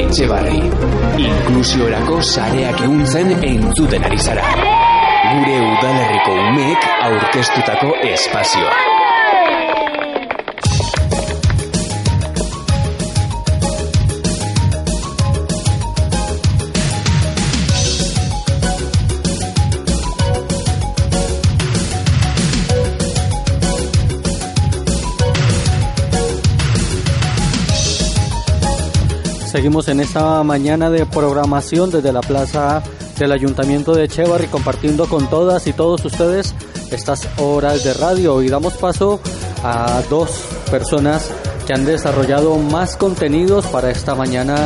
etxe barri. Inklusiorako sareak euntzen entzuten ari zara. Gure udalerriko umek aurkeztutako espazioa. Seguimos en esta mañana de programación desde la plaza del Ayuntamiento de Echevarri compartiendo con todas y todos ustedes estas horas de radio y damos paso a dos personas que han desarrollado más contenidos para esta mañana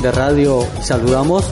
de radio. Saludamos,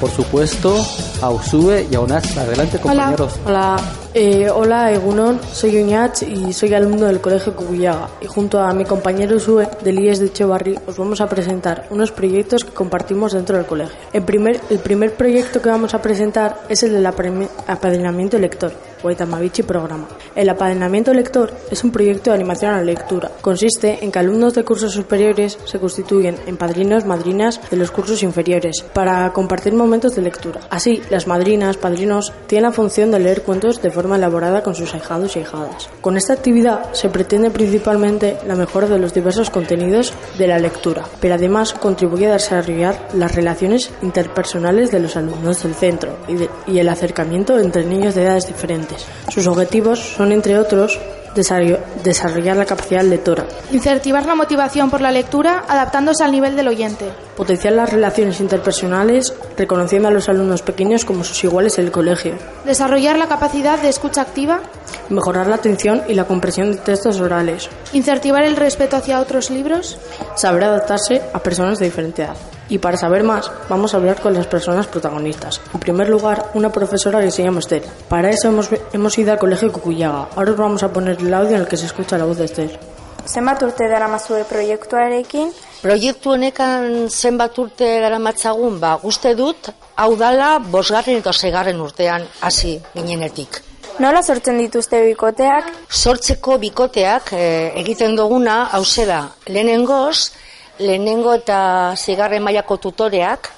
por supuesto, a Usube y a Onaz. Adelante, compañeros. Hola, hola. Eh, hola, Egunon, soy Uñach y soy alumno del Colegio Cubullaga. Y junto a mi compañero Sue del IES de Echevarri os vamos a presentar unos proyectos que compartimos dentro del colegio. El primer, el primer proyecto que vamos a presentar es el del apadrinamiento lector, Guaitamabichi Programa. El apadrinamiento lector es un proyecto de animación a la lectura. Consiste en que alumnos de cursos superiores se constituyen en padrinos, madrinas de los cursos inferiores para compartir momentos de lectura. Así, las madrinas, padrinos tienen la función de leer cuentos de forma elaborada con sus ahijados y ahijadas. Con esta actividad se pretende principalmente la mejora de los diversos contenidos de la lectura, pero además contribuye a desarrollar las relaciones interpersonales de los alumnos del centro y, el acercamiento entre niños de edades diferentes. Sus objetivos son, entre otros, desarrollar la capacidad lectora. Incentivar la motivación por la lectura adaptándose al nivel del oyente. Potenciar las relaciones interpersonales reconociendo a los alumnos pequeños como sus iguales en el colegio. Desarrollar la capacidad de escucha activa. Mejorar la atención y la comprensión de textos orales. Incentivar el respeto hacia otros libros. Saber adaptarse a personas de diferente edad. Y para saber más, vamos a hablar con las personas protagonistas. En primer lugar, una profesora que se llama Esther. Para eso hemos, hemos ido al colegio Cucuyaga. Ahora os vamos a poner el audio en el que se escucha la voz de Esther. Zenbat urte dara mazue proiektuarekin? Proiektu honekan zenbat urte dara matzagun, ba, guzti dut, hau dala, bosgarren eta segarren urtean hasi ginenetik. Nola sortzen dituzte bikoteak? Sortzeko bikoteak e, egiten duguna, hau da, lehenengoz, lehenengo eta zigarren mailako tutoreak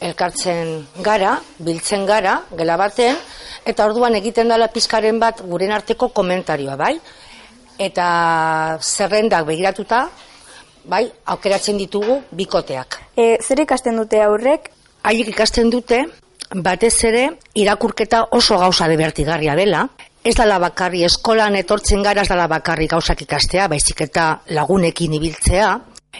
elkartzen gara, biltzen gara, gela baten, eta orduan egiten dela pizkaren bat guren arteko komentarioa, bai? Eta zerrendak begiratuta, bai, aukeratzen ditugu bikoteak. E, zer ikasten dute aurrek? Haiek ikasten dute, batez ere, irakurketa oso gauza debertigarria dela, Ez dala bakarri eskolan etortzen gara ez dala bakarri gauzak ikastea, baizik eta lagunekin ibiltzea,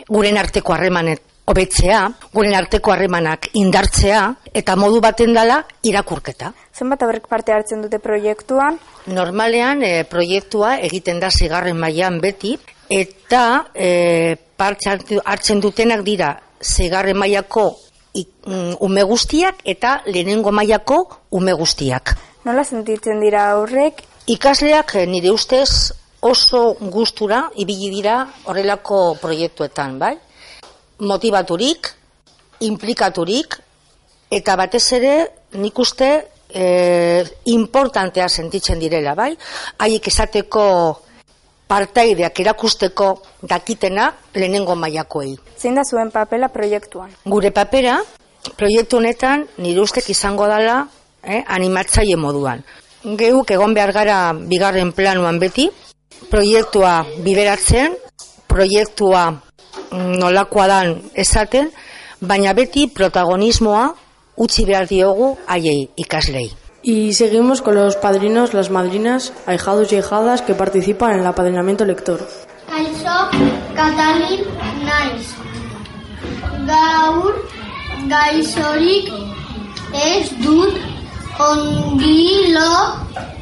guren arteko harremanet hobetzea, guren arteko harremanak indartzea eta modu baten dala irakurketa. Zenbat aurrek parte hartzen dute proiektuan? Normalean e, proiektua egiten da zigarren mailan beti eta e, parte hartzen dutenak dira zigarren mailako mm, ume guztiak eta lehenengo mailako ume guztiak. Nola sentitzen dira aurrek? Ikasleak eh, nire ustez oso gustura ibili dira horrelako proiektuetan, bai? Motivaturik, implikaturik eta batez ere nik uste e, importantea sentitzen direla, bai? Haiek esateko partaideak erakusteko dakitena lehenengo mailakoei. Zein da zuen papela proiektuan? Gure papera proiektu honetan nire ustek izango dela eh, animatzaile moduan. Geuk egon behar gara bigarren planuan beti, proiektua bideratzen, proiektua nolakoa dan esaten, baina beti protagonismoa utzi behar diogu haiei ikaslei. Y seguimos con los padrinos, las madrinas, ahijados y ahijadas que participan en el apadrinamiento lector. Kaixo, Katalin, naiz. Gaur, gaixorik ez dut ongilo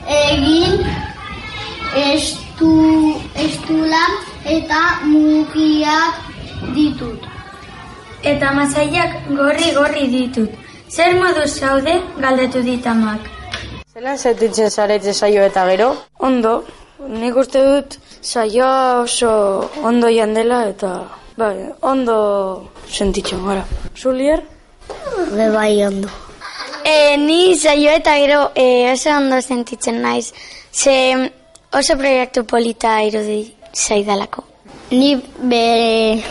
egin estu, estulan eta mugiak ditut. Eta masaiak gorri-gorri ditut. Zer modu zaude galdetu ditamak. Zelan sentitzen zaretze saio eta gero? Ondo, nik uste dut saioa oso ondo dela eta bai, ondo sentitzen gara. Zulier? Be bai ondo. E, ni saio eta gero e, oso ondo sentitzen naiz. Ze oso proiektu polita irudi zaidalako. Ni be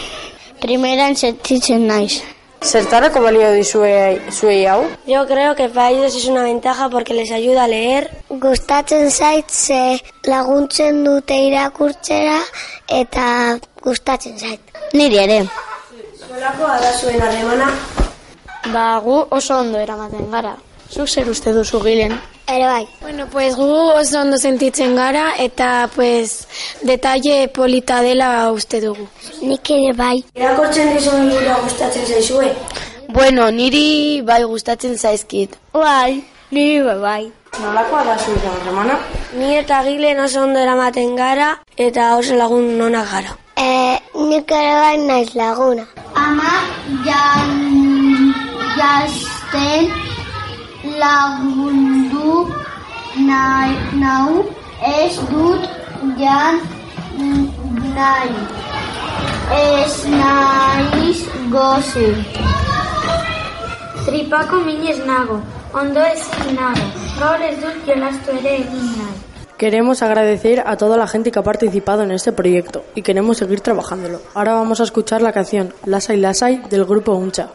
primeran sentitzen naiz. Zertarako balio dizue zuei hau? Yo creo que para ellos es una ventaja porque les ayuda a leer. Gustatzen zait ze laguntzen dute irakurtzera eta gustatzen zait. Niri ere. Nolakoa da zuen harremana? Ba, gu oso ondo eramaten gara. Zuk zer uste duzu gilen? Ere bai. Bueno, pues gu oso ondo sentitzen gara eta pues detalle polita dela uste dugu. Nik ere bai. Irakortzen dizuen libroa gustatzen zaizue? Bueno, niri bai gustatzen zaizkit. Bai, niri bai bai. Nolakoa da zuen harremana? Ni eta gilen oso ondo eramaten gara eta oso lagun nona gara. E, nik ere bai naiz laguna. Ama jan, jazten lagundu nahi, nau ez dut jan nahi. Ez naiz goze. Tripako minez nago, ondo ezin nago, gaur ez dut jolastu ere egin nahi. Queremos agradecer a toda la gente que ha participado en este proyecto y queremos seguir trabajándolo. Ahora vamos a escuchar la canción Lasai Lasai del grupo Uncha.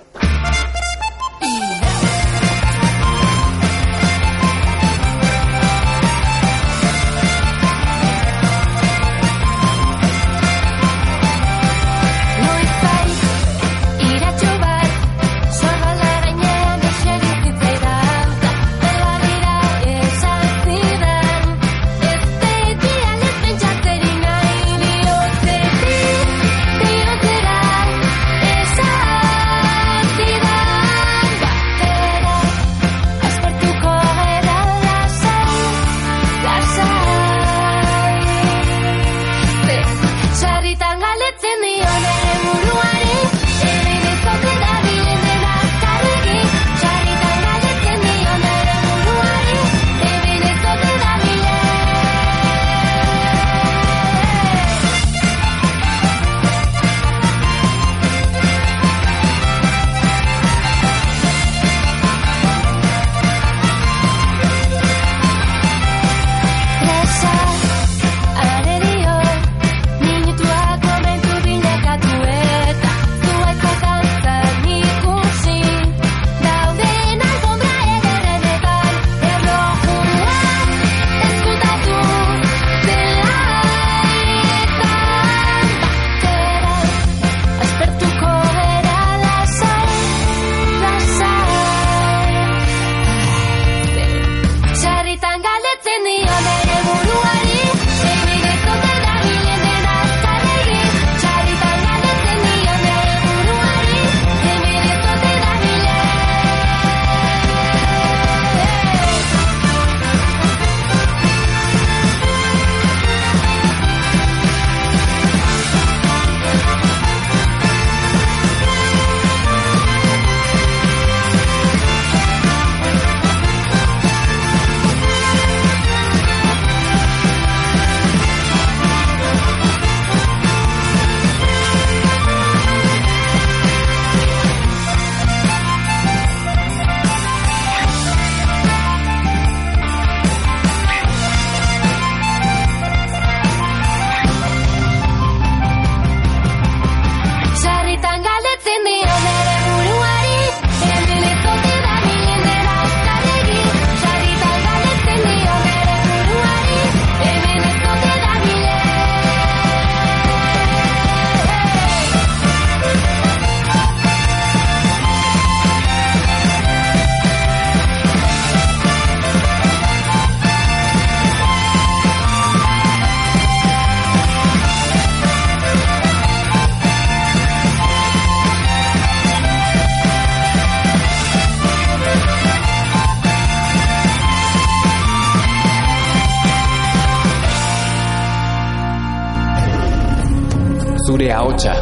Zure ahotsa.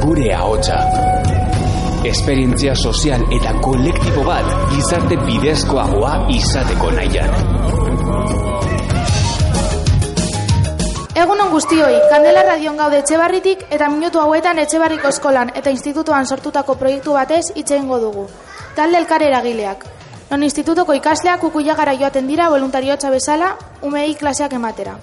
Gure ahotsa. Esperientzia sozial eta kolektibo bat gizarte bidezkoagoa izateko nahian. Egunon guztioi, Kandela Radion gaude Etxebarritik eta minutu hauetan Etxebarriko eskolan eta institutuan sortutako proiektu batez hitz egingo dugu. Talde elkar eragileak. Non institutoko ikasleak ukuyagara joaten dira voluntariotza bezala umei klaseak ematera.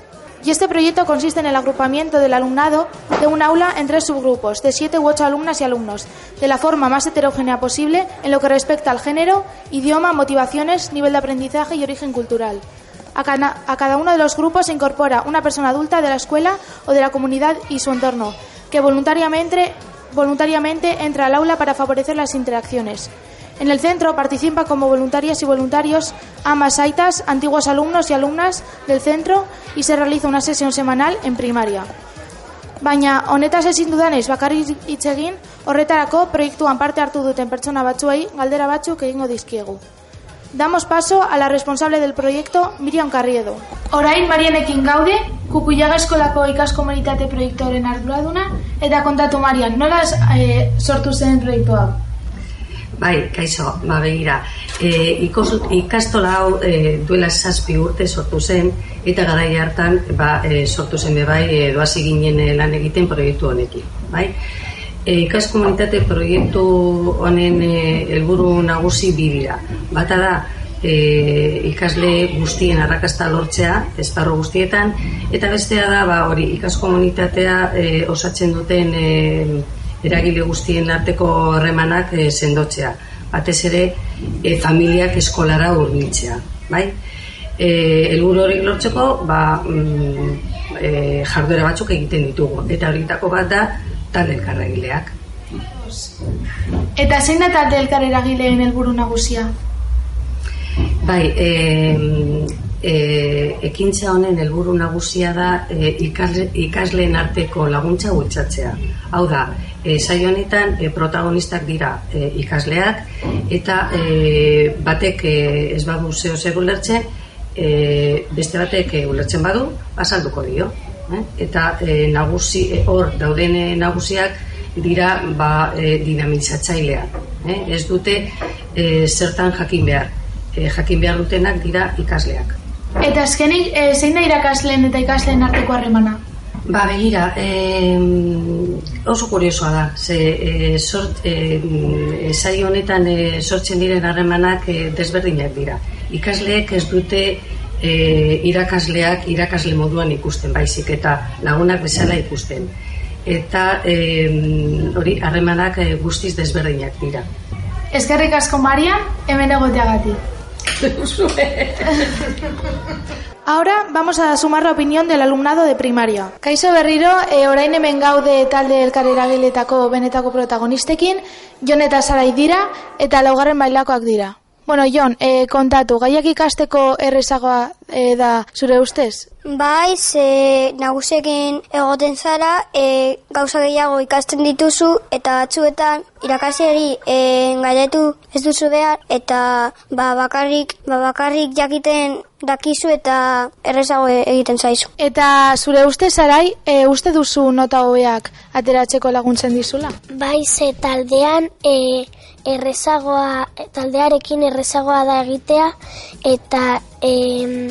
Y este proyecto consiste en el agrupamiento del alumnado de un aula en tres subgrupos de siete u ocho alumnas y alumnos, de la forma más heterogénea posible en lo que respecta al género, idioma, motivaciones, nivel de aprendizaje y origen cultural. A cada, uno de los grupos se incorpora una persona adulta de la escuela o de la comunidad y su entorno, que voluntariamente, entra al aula para favorecer las interacciones. En el centro participan como voluntarias y voluntarios amas aitas, antiguos alumnos y alumnas del centro y se realiza una sesión semanal en primaria. Baina honetaz ezin dudanez bakarrik hitz egin, horretarako proiektuan parte hartu duten pertsona batzuei galdera batzuk egingo dizkiegu. Damos paso a la responsable del proyecto, Miriam Carriedo. Orain Marianekin gaude, Kukuiaga eskolako ikaskomunitate proiektuaren arduraduna, eta kontatu Marian, nola eh, sortu zen proiektu hau? Bai, kaixo, ba begira. E, ikos, ikastola hau e, duela zazpi urte sortu zen, eta garai hartan ba, e, sortu zen be bai, e, doazi ginen e, lan egiten proiektu honekin. Bai? E, ikaskomunitate proiektu honen e, helburu nagusi bi dira. Bata da, e, ikasle guztien arrakasta lortzea, esparru guztietan, eta bestea da, ba, hori, ikaskomunitatea e, osatzen duten e, eragile guztien arteko harremanak e, sendotzea. Batez ere, e, familiak eskolara hurbiltzea, bai? E, helburu hori lortzeko, ba, mm, e, jarduera batzuk egiten ditugu. Eta horietako bat da, talde elkarregileak. Eta zein da talde elkar eragileen helburu nagusia? Bai, e, e, ekintza honen helburu nagusia da e, ikasle, ikasleen arteko laguntza bultzatzea. Hau da, e, saio honetan e, protagonistak dira e, ikasleak eta e, batek e, ez badu zeo zer ulertzen, e, beste batek e, ulertzen badu, azalduko dio. Eh? Eta e, nagusi, hor dauden nagusiak dira ba, e, dinamizatzaileak. Eh? Ez dute e, zertan jakin behar. E, jakin behar dutenak dira ikasleak. Eta azkenik, e, zein da irakasleen eta ikasleen arteko harremana? Ba, begira, e, oso kuriosoa da. Ze, e, sort, e, e, saio honetan e, sortzen diren harremanak e, desberdinak dira. Ikasleek ez dute e, irakasleak irakasle moduan ikusten baizik eta lagunak bezala ikusten. Eta e, hori harremanak e, guztiz desberdinak dira. Eskerrik asko Marian, hemen egoteagatik. Ahora vamos a sumar la opinión del alumnado de primaria. Kaixo berriro, e, orain hemen gaude talde elkareragiletako benetako protagonistekin, Jon eta Sarai dira, eta laugarren bailakoak dira. Bueno, Jon, e, kontatu, gaiak ikasteko errezagoa e, da zure ustez? Bai, ze nagusiekin egoten zara, e, gauza gehiago ikasten dituzu, eta batzuetan irakasiari e, gailetu ez duzu behar, eta ba, bakarrik, ba, bakarrik jakiten dakizu eta errezago e- egiten zaizu. Eta zure ustez, Sarai, e, uste duzu nota hobeak ateratzeko laguntzen dizula? Bai, ze taldean e, errezagoa, taldearekin errezagoa da egitea eta e,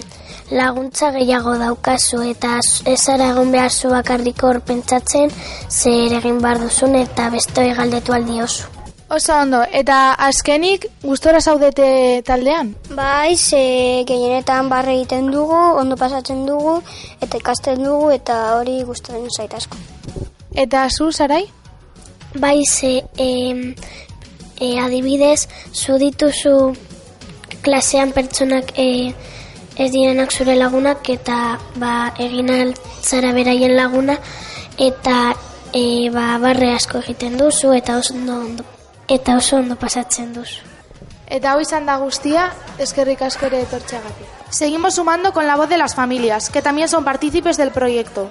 laguntza gehiago daukazu eta ez zara egon behar zu bakarrik hor pentsatzen zer egin behar duzun eta beste galdetu aldiozu. Oso ondo, eta azkenik gustora zaudete taldean? Bai, ze gehienetan barre egiten dugu, ondo pasatzen dugu, eta ikasten dugu, eta hori gustatzen zait asko. Eta zu, Sarai? Bai, ze e, e, adibidez, zu dituzu klasean pertsonak e, ez direnak zure lagunak eta ba, egin altzara beraien laguna eta e, ba, barre asko egiten duzu eta oso ondo, ondo eta oso ondo pasatzen duzu. Eta hau izan da guztia, eskerrik asko ere etortxeagatik. Seguimos sumando con la voz de las familias, que también son partícipes del proyecto.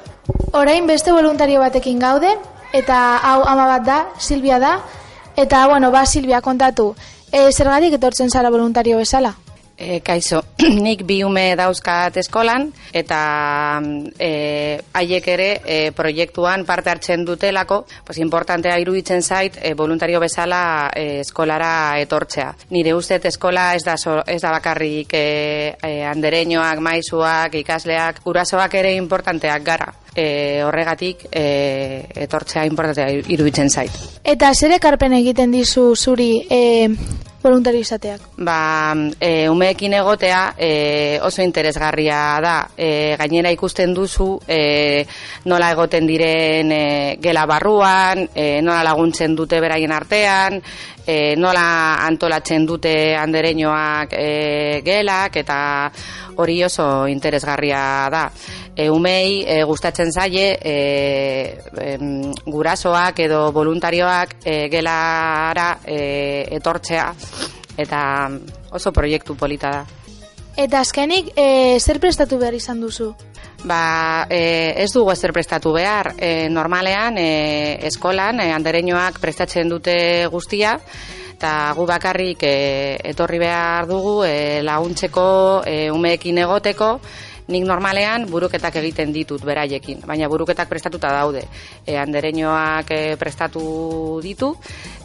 Orain beste voluntario batekin gaude, eta hau ama bat da, Silvia da, eta, bueno, ba, Silvia, kontatu, e, zergatik etortzen zara voluntario bezala? E, kaixo, nik bi ume dauzkat eskolan eta e, haiek ere e, proiektuan parte hartzen dutelako, pues importantea iruditzen zait e, voluntario bezala e, eskolara etortzea. Nire ustez eskola ez da, so, ez da bakarrik e, e, andereñoak, maizuak, ikasleak, gurasoak ere importanteak gara. E, horregatik e, etortzea importantea iruditzen zait. Eta zer ekarpen egiten dizu zuri e, voluntario izateak? Ba, e, umeekin egotea e, oso interesgarria da. E, gainera ikusten duzu e, nola egoten diren e, gela barruan, e, nola laguntzen dute beraien artean, e, nola antolatzen dute andereñoak e, gelak, eta hori oso interesgarria da. E, umei e, gustatzen zaie e, em, gurasoak edo voluntarioak e, gelara e, etortzea eta oso proiektu polita da. Eta azkenik, e, zer prestatu behar izan duzu? Ba, e, ez dugu ezer prestatu behar. E, normalean, e, eskolan, e, andereñoak prestatzen dute guztia, eta gu bakarrik e, etorri behar dugu e, laguntzeko, e, umeekin egoteko, nik normalean buruketak egiten ditut beraiekin, baina buruketak prestatuta daude. E, andereñoak e, prestatu ditu,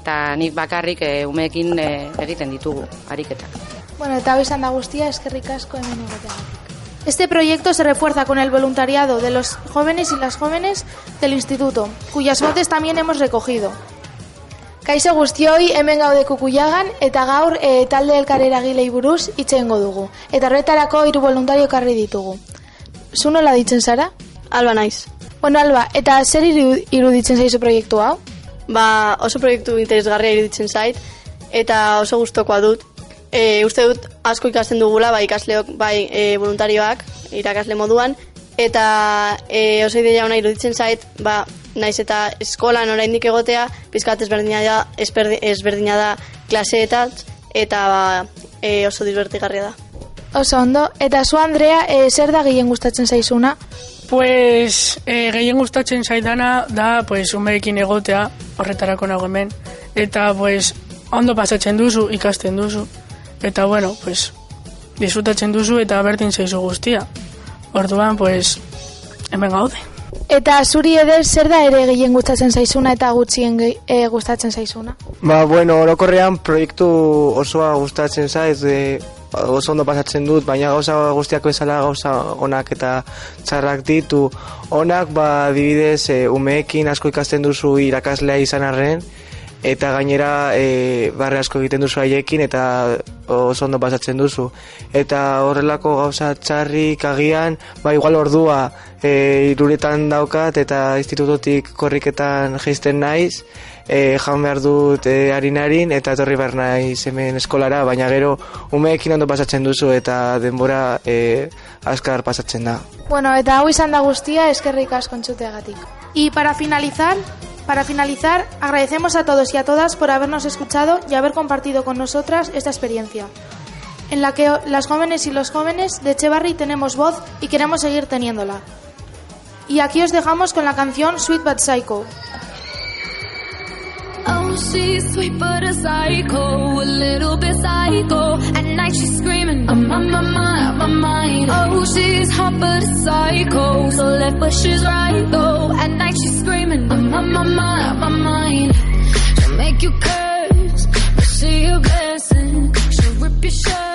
eta nik bakarrik e, umeekin e, egiten ditugu, ariketak. Bueno, eta hau izan da guztia, eskerrik asko hemen egoteagatik. Este proyecto se refuerza con el voluntariado de los jóvenes y las jóvenes del instituto, cuyas voces también hemos recogido. Kaixo guztioi hemen gaude kukuiagan eta gaur e, talde elkarera gilei buruz itxengo dugu. Eta horretarako hiru voluntario karri ditugu. Zu nola ditzen zara? Alba naiz. Bueno, Alba, eta zer iru- iruditzen zaizu proiektu hau? Ba, oso proiektu interesgarria iruditzen zait, eta oso gustokoa dut. E, uste dut asko ikasten dugula, bai ikasleok, bai e, voluntarioak, irakasle moduan, eta e, oso ideia ona iruditzen zait, ba, naiz eta eskolan oraindik egotea, pizkat ezberdina da, ezberdi- ezberdina da klaseetan, eta ba, e, oso divertigarria da. Oso ondo, eta zu Andrea, e, zer da gehien gustatzen zaizuna? Pues eh, gehien gustatzen zaidana da pues umeekin egotea horretarako nago hemen eta pues ondo pasatzen duzu ikasten duzu eta bueno pues disfrutatzen duzu eta berdin zaizu guztia orduan pues hemen gaude Eta zuri eder zer da ere gehien gustatzen zaizuna eta gutxien e, gustatzen zaizuna? Ba, bueno, orokorrean proiektu osoa gustatzen zaiz, e, oso ondo pasatzen dut, baina gauza guztiak bezala gauza onak eta txarrak ditu. Onak, ba, dibidez, e, umeekin asko ikasten duzu irakaslea izan arren, eta gainera e, barre asko egiten duzu haiekin eta oso ondo pasatzen duzu. Eta horrelako gauza txarrik agian, ba igual ordua e, iruretan daukat eta institutotik korriketan geisten naiz, e, jaun behar dut e, harinarin eta etorri behar naiz hemen eskolara, baina gero umeekin ondo pasatzen duzu eta denbora e, azkar pasatzen da. Bueno, eta hau izan da guztia, eskerrik asko entzuteagatik. Y para finalizar, para finalizar, agradecemos a todos y a todas por habernos escuchado y haber compartido con nosotras esta experiencia, en la que las jóvenes y los jóvenes de Echevarri tenemos voz y queremos seguir teniéndola. Y aquí os dejamos con la canción Sweet But Psycho. She's sweet but a psycho, a little bit psycho. At night she's screaming, I'm on my mind, my mind. Oh, she's hot but a psycho, so left but she's right though. At night she's screaming, I'm on my mind, my mind. She'll make you curse, but she a blessing. She'll rip your shirt,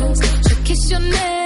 potions. She'll kiss your neck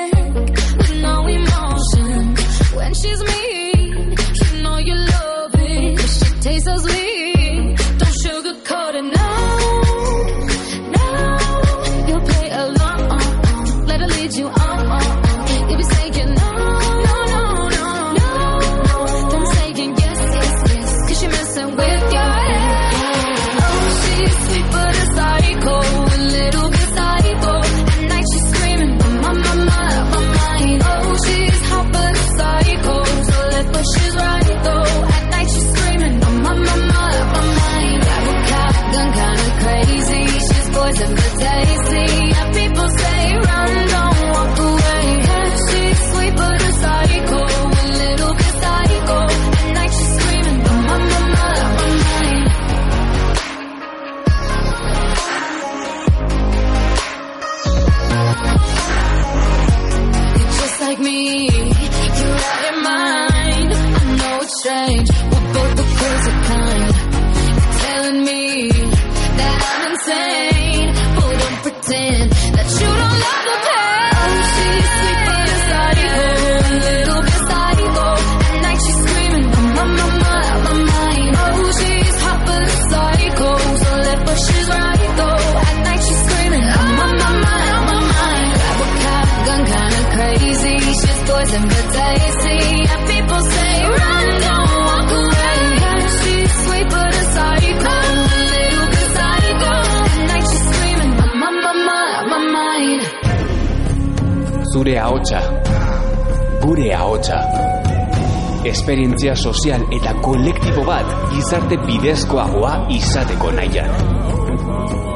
ahotsa. Gure ahotsa. Esperientzia sozial eta kolektibo bat gizarte bidezkoagoa izateko nahian.